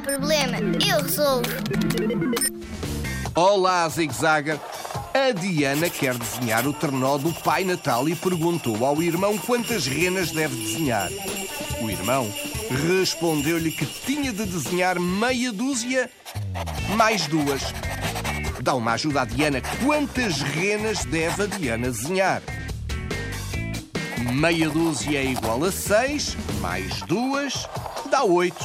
problema, eu resolvo. Olá, Zig Zagger. A Diana quer desenhar o trenó do Pai Natal e perguntou ao irmão quantas renas deve desenhar. O irmão respondeu-lhe que tinha de desenhar meia dúzia mais duas. Dá uma ajuda à Diana. Quantas renas deve a Diana desenhar? Meia dúzia é igual a seis, mais duas, dá oito.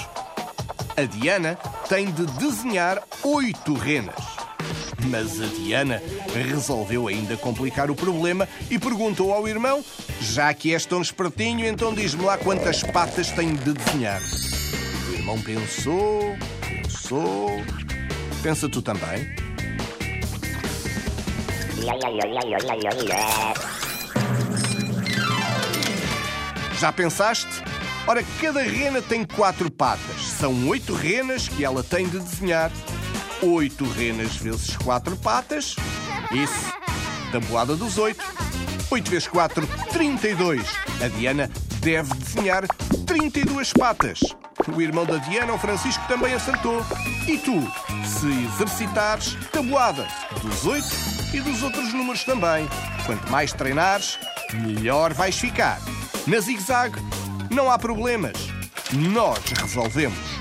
A Diana tem de desenhar oito renas. Mas a Diana resolveu ainda complicar o problema e perguntou ao irmão: Já que és tão espertinho, então diz-me lá quantas patas tenho de desenhar. O irmão pensou, pensou. Pensa tu também. Já pensaste? Ora, cada rena tem quatro patas. São oito renas que ela tem de desenhar. Oito renas vezes quatro patas. Isso. Tabuada dos oito. Oito vezes quatro, trinta e dois. A Diana deve desenhar trinta e duas patas. O irmão da Diana, o Francisco, também acertou. E tu, se exercitares, tabuada dos oito e dos outros números também. Quanto mais treinares, melhor vais ficar. Na Zig Zag não há problemas. Nós resolvemos.